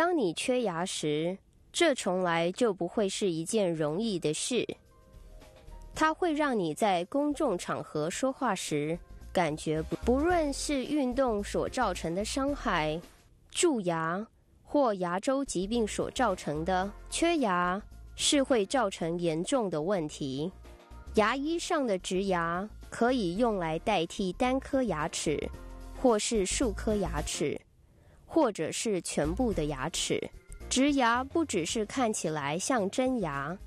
当你缺牙时，这从来就不会是一件容易的事。它会让你在公众场合说话时感觉不，不论是运动所造成的伤害、蛀牙或牙周疾病所造成的缺牙，是会造成严重的问题。牙医上的植牙可以用来代替单颗牙齿，或是数颗牙齿，或者是全部的牙齿。植牙不只是看起来像真牙，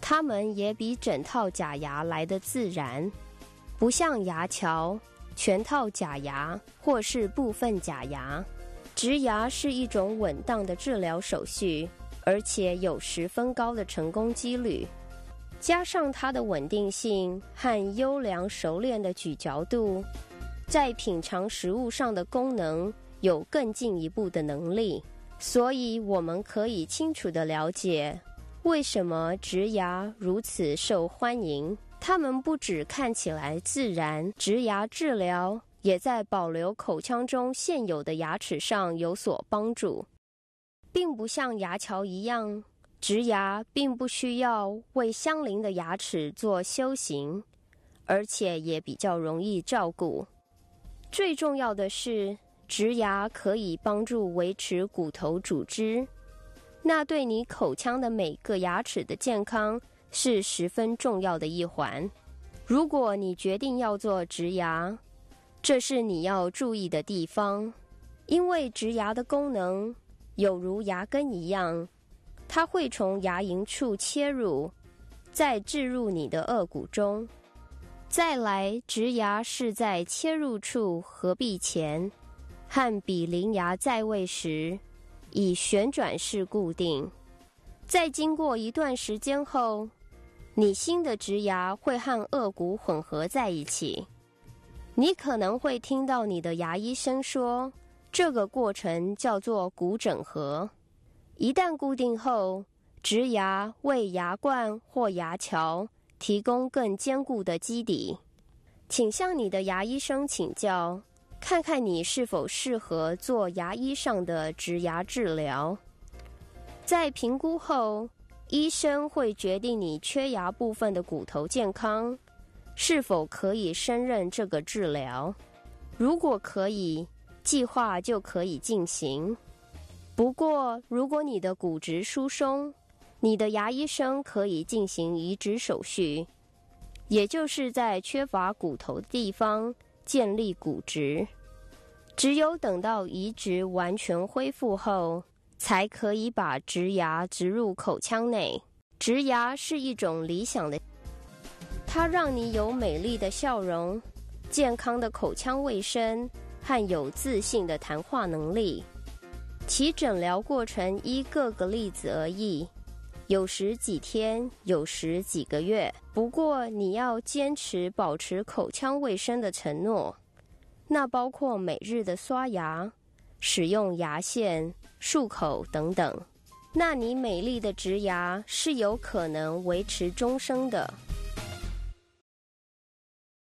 它们也比整套假牙来得自然，不像牙桥、全套假牙或是部分假牙。植牙是一种稳当的治疗手续，而且有十分高的成功几率。加上它的稳定性和优良熟练的咀嚼度，在品尝食物上的功能有更进一步的能力。所以，我们可以清楚地了解，为什么植牙如此受欢迎。它们不只看起来自然，植牙治疗也在保留口腔中现有的牙齿上有所帮助，并不像牙桥一样，植牙并不需要为相邻的牙齿做修行，而且也比较容易照顾。最重要的是，植牙可以帮助维持骨头组织，那对你口腔的每个牙齿的健康是十分重要的一环。如果你决定要做植牙，这是你要注意的地方，因为植牙的功能有如牙根一样，它会从牙龈处切入，再置入你的颚骨中。再来，植牙是在切入处合并前。和比邻牙在位时，以旋转式固定。在经过一段时间后，你新的植牙会和颚骨混合在一起。你可能会听到你的牙医生说，这个过程叫做骨整合。一旦固定后，植牙为牙冠或牙桥提供更坚固的基底。请向你的牙医生请教。看看你是否适合做牙医上的植牙治疗。在评估后，医生会决定你缺牙部分的骨头健康是否可以胜任这个治疗。如果可以，计划就可以进行。不过，如果你的骨质疏松，你的牙医生可以进行移植手续，也就是在缺乏骨头的地方。建立骨质，只有等到移植完全恢复后，才可以把植牙植入口腔内。植牙是一种理想的，它让你有美丽的笑容、健康的口腔卫生和有自信的谈话能力。其诊疗过程依各个例子而异，有时几天，有时几个月。不过，你要坚持保持口腔卫生的承诺，那包括每日的刷牙、使用牙线、漱口等等。那你美丽的植牙是有可能维持终生的。